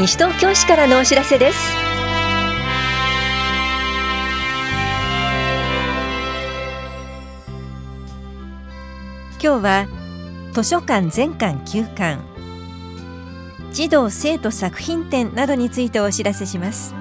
西東京市からのお知らせです。今日は図書館全館休館。児童生徒作品展などについてお知らせします。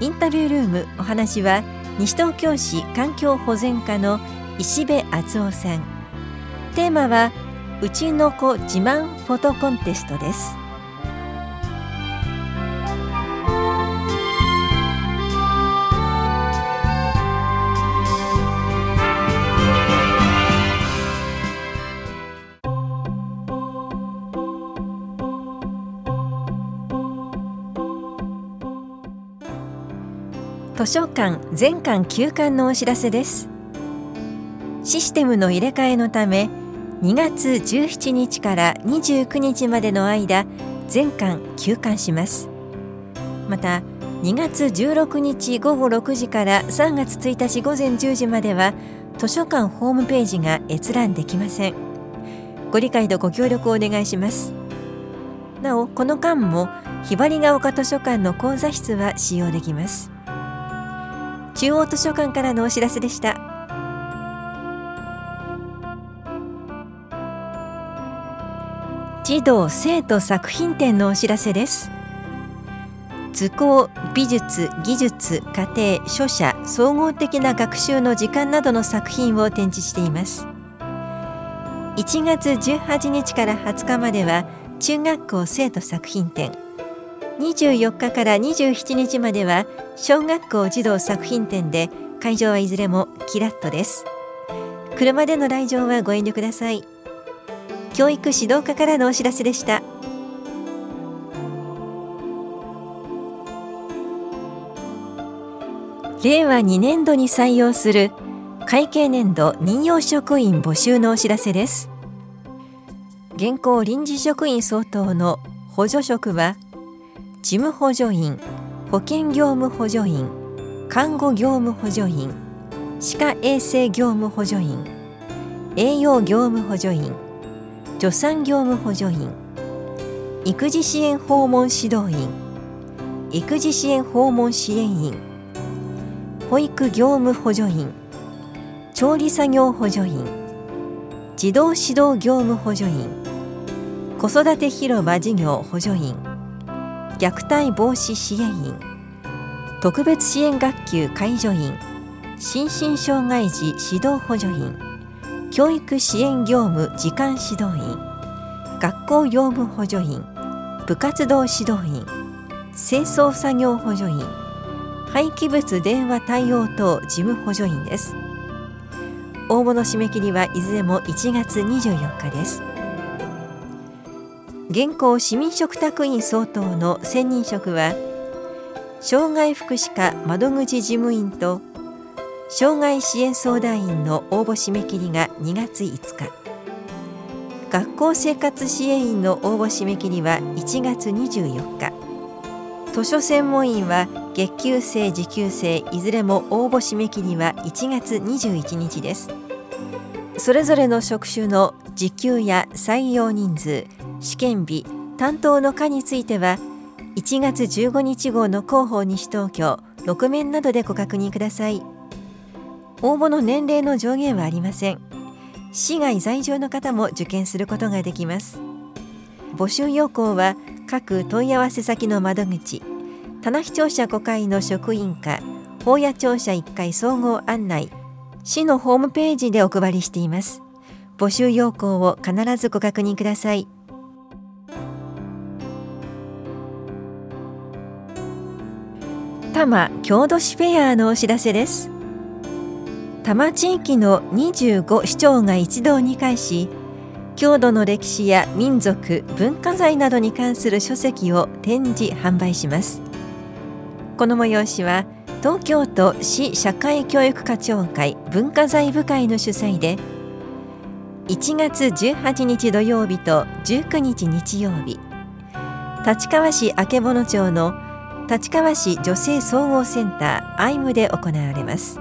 インタビュールームお話は西東京市環境保全課の石部敦夫さん。テーマはうちの子自慢フォトコンテストです。図書館全館休館のお知らせです。システムの入れ替えのため2月17日から29日までの間全館休館します。また2月16日午後6時から3月1日午前10時までは図書館ホームページが閲覧できません。ご理解とご協力をお願いします。なおこの間もひばりが丘図書館の講座室は使用できます。中央図書館からのお知らせでした。児童生徒作品展のお知らせです。図工美術技術家庭書写総合的な学習の時間などの作品を展示しています。1月18日から20日までは中学校生徒作品展。24日から27日までは小学校児童作品展で会場はいずれもキラッとです。車での来場はご遠慮ください。教育指導課からのお知らせでした。令和2年度に採用する会計年度任用職員募集のお知らせです。現行臨時職員相当の補助職は事務補助員保健業務補助員看護業務補助員歯科衛生業務補助員栄養業務補助員助産業務補助員育児支援訪問指導員育児支援訪問支援員保育業務補助員調理作業補助員児童指導業務補助員子育て広場事業補助員虐待防止支援員。特別支援学級介助員。心身障害児指導補助員。教育支援業務時間指導員。学校業務補助員。部活動指導員。清掃作業補助員。廃棄物電話対応等事務補助員です。応募の締め切りはいずれも1月24日です。現行市民嘱託員相当の専任職は障害福祉課窓口事務員と障害支援相談員の応募締め切りが2月5日。学校生活支援員の応募締め切りは1月24日。図書専門員は月給制時給制いずれも応募締め切りは1月21日です。それぞれの職種の時給や採用人数試験日担当の課については1月15日号の広報西東京6面などでご確認ください。応募の年齢の上限はありません。市外在住の方も受験することができます。募集要項は各問い合わせ先の窓口棚視聴者5階の職員課法屋庁舎1階総合案内市のホームページでお配りしています。募集要項を必ずご確認ください。多摩郷土市フェアのお知らせです。多摩地域の25市町が一堂に会し郷土の歴史や民族文化財などに関する書籍を展示販売します。この催しは東京都市社会教育課長会文化財部会の主催で1月18日土曜日と19日日曜日立川市曙町の立川市女性総合センターアイムで行われます。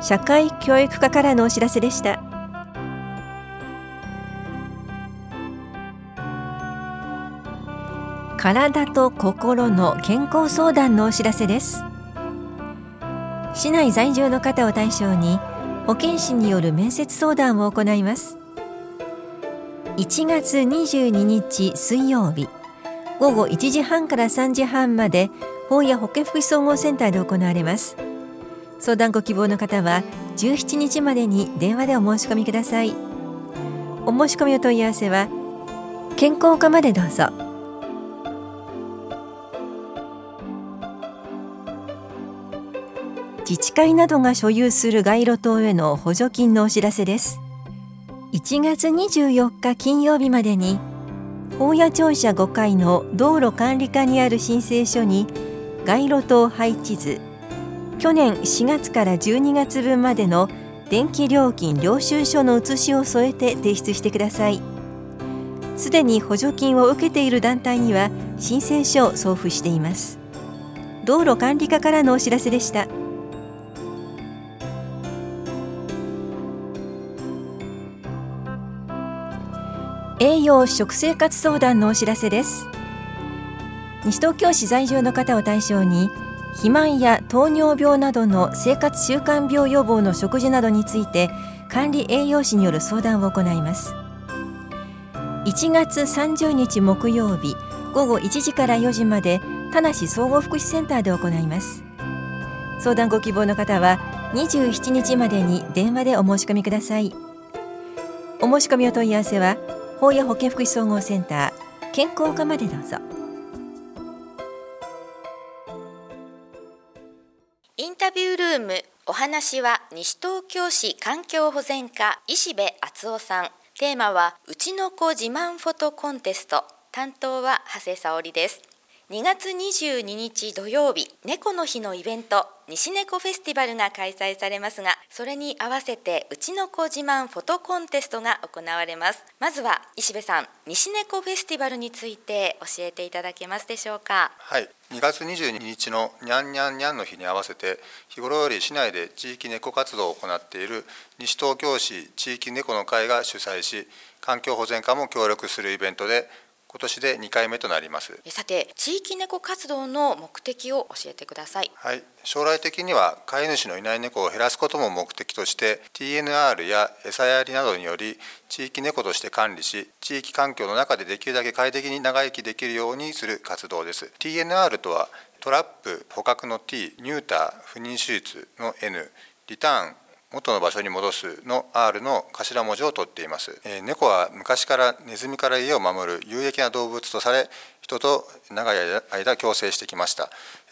社会教育課からのお知らせでした。体と心の健康相談のお知らせです。市内在住の方を対象に保健師による面接相談を行います。1月22日水曜日。午後1時半から3時半まで法や保健福祉総合センターで行われます。相談ご希望の方は17日までに電話でお申し込みください。お申し込みお問い合わせは健康課までどうぞ。自治会などが所有する街路灯への補助金のお知らせです。1月24日金曜日までに大谷庁舎5階の道路管理課にある申請書に街路灯配置図。去年4月から12月分までの電気料金領収書の写しを添えて提出してください。すでに補助金を受けている団体には申請書を送付しています。道路管理課からのお知らせでした。栄養食生活相談のお知らせです。西東京市在住の方を対象に肥満や糖尿病などの生活習慣病予防の食事などについて管理栄養士による相談を行います。1月30日木曜日午後1時から4時まで田梨総合福祉センターで行います。相談ご希望の方は27日までに電話でお申し込みください。お申し込みお問い合わせは法や保健福祉総合センター健康課までどうぞ。インタビュールームお話は西東京市環境保全課石部敦夫さん。テーマはうちの子自慢フォトコンテスト。担当は長谷沙織です。2月22日土曜日猫の日のイベント西猫フェスティバルが開催されますがそれに合わせてうちの子自慢フォトコンテストが行われます。まずは石部さん西猫フェスティバルについて教えていただけますでしょうか？はい。2月22日のにゃんにゃんにゃんの日に合わせて日頃より市内で地域猫活動を行っている西東京市地域猫の会が主催し環境保全課も協力するイベントで今年で2回目となります。さて地域猫活動の目的を教えてください。はい。将来的には飼い主のいない猫を減らすことも目的として TNR や餌やりなどにより地域猫として管理し地域環境の中でできるだけ快適に長生きできるようにする活動です。TNR とはトラップ捕獲の T ニューター不妊手術の N リターン元の場所に戻すの R の頭文字を取っています、えー、猫は昔からネズミから家を守る有益な動物とされ人と長い間共生してきました。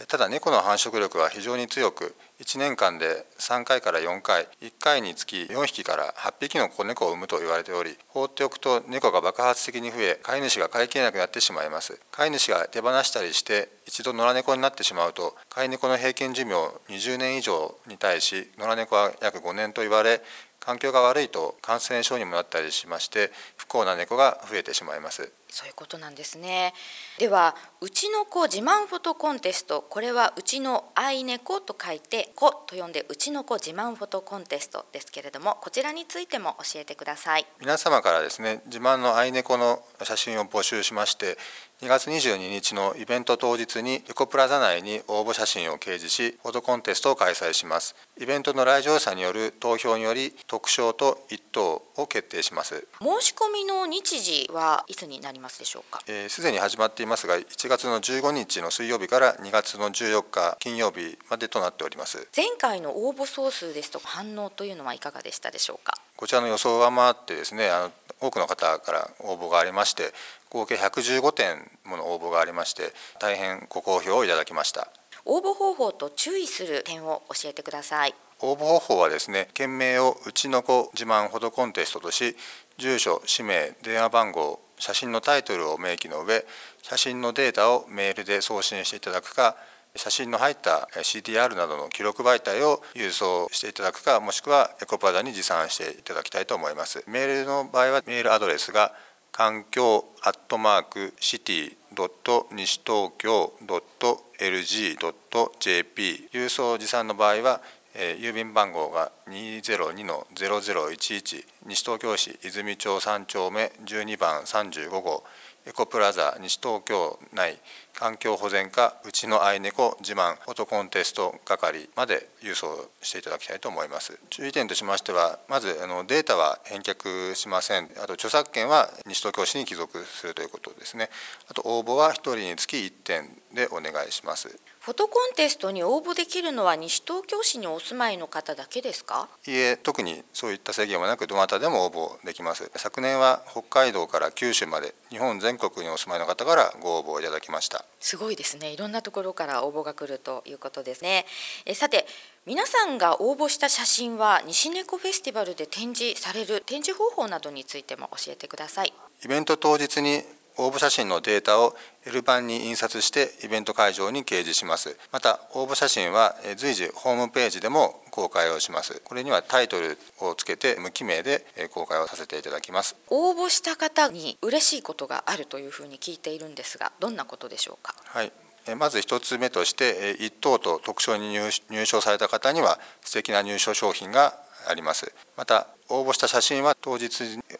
ただ猫の繁殖力は非常に強く1年間で3回から4回1回につき4匹から8匹の子猫を産むと言われており放っておくと猫が爆発的に増え飼い主が飼いきれなくなってしまいます。飼い主が手放したりして一度野良猫になってしまうと飼い猫の平均寿命20年以上に対し野良猫は約5年と言われ環境が悪いと感染症にもなったりしまして不幸な猫が増えてしまいます。そういうことなんですね。ではうちの子自慢フォトコンテストこれはうちの愛猫と書いて子と呼んでうちの子自慢フォトコンテストですけれどもこちらについても教えてください。皆様からですね自慢の愛猫の写真を募集しまして2月22日のイベント当日にエコプラザ内に応募写真を掲示しフォトコンテストを開催します。イベントの来場者による投票により特賞と1等を決定します。申し込みの日時はいつになりますでしょうか？すで、に始まっていますが1月の15日の水曜日から2月の14日金曜日までとなっております。前回の応募総数ですと反応というのはいかがでしたでしょうか？こちらの予想を上回ってですねあの多くの方から応募がありまして合計115点もの応募がありまして大変ご好評をいただきました。応募方法と注意する点を教えてください。応募方法はですね件名をうちの子自慢フォトコンテストとし住所氏名電話番号写真のタイトルを明記の上写真のデータをメールで送信していただくか写真の入った CDR などの記録媒体を郵送していただくかもしくはエコパダに持参していただきたいと思います。メールの場合はメールアドレスが環境アットマークシティドット西東京ドット LG ドット JP 郵送持参の場合は、郵便番号が202の0011西東京市泉町3丁目12番35号。エコプラザ西東京内環境保全課うちの愛猫自慢フォトコンテスト係まで郵送していただきたいと思います。注意点としましてはまずあのデータは返却しません。あと著作権は西東京市に帰属するということですね。あと応募は1人につき1点でお願いします。フォトコンテストに応募できるのは西東京市にお住まいの方だけですか？いえ特にそういった制限はなくどなたでも応募できます。昨年は北海道から九州まで日本全国にお住まいの方からご応募いただきました。すごいですね。いろんなところから応募が来るということですね。えさて皆さんが応募した写真は西猫フェスティバルで展示される展示方法などについても教えてください。イベント当日に応募写真のデータを L 版に印刷してイベント会場に掲示します。また応募写真は随時ホームページでも公開をします。これにはタイトルをつけて無記名で公開をさせていただきます。応募した方に嬉しいことがあるというふうに聞いているんですがどんなことでしょうか？はい。まず1つ目として1等と特賞に入賞された方には素敵な入賞商品があります。また応募した写真は当日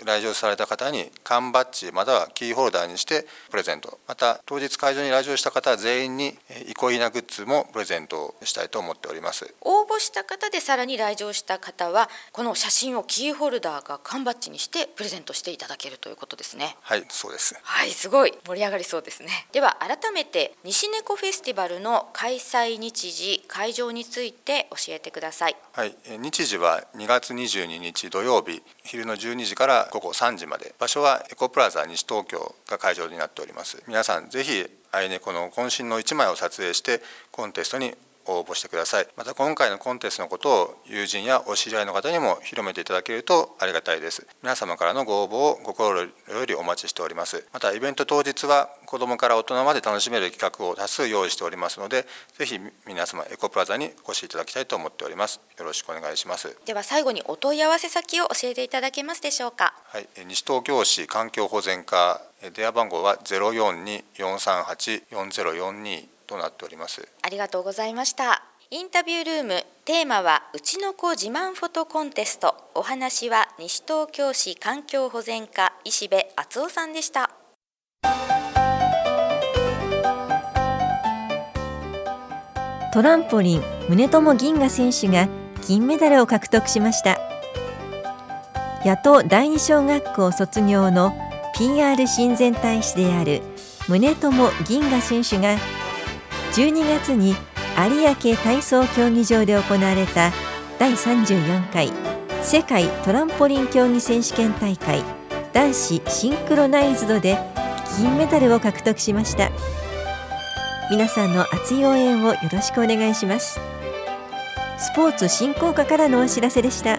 来場された方に缶バッジまたはキーホルダーにしてプレゼント。また当日会場に来場した方全員に憩いなグッズもプレゼントしたいと思っております。応募した方でさらに来場した方はこの写真をキーホルダーが缶バッジにしてプレゼントしていただけるということですね。はいそうです。はいすごい盛り上がりそうですね。では改めて西猫フェスティバルの開催日時会場について教えてください。はい日時は2月22日土曜日昼の12時から午後3時まで場所はエコプラザ西東京が会場になっております。皆さんぜひアイネコの渾身の1枚を撮影してコンテストに応募してください。また今回のコンテストのことを友人やお知り合いの方にも広めていただけるとありがたいです。皆様からのご応募を心よりお待ちしております。またイベント当日は子どもから大人まで楽しめる企画を多数用意しておりますのでぜひ皆様エコプラザにお越しいただきたいと思っております。よろしくお願いします。では最後にお問い合わせ先を教えていただけますでしょうか？はい。西東京市環境保全課電話番号は042-438-4042となっております。ありがとうございました。インタビュールームテーマはうちの子自慢フォトコンテスト。お話は西東京市環境保全課石部敦夫さんでした。トランポリン宗友銀河選手が銀メダルを獲得しました。野党第二小学校卒業の PR 親善大使である宗友銀河選手が12月に有明体操競技場で行われた第34回世界トランポリン競技選手権大会男子シンクロナイズドで銀メダルを獲得しました。皆さんの熱い応援をよろしくお願いします。スポーツ振興課からのお知らせでした。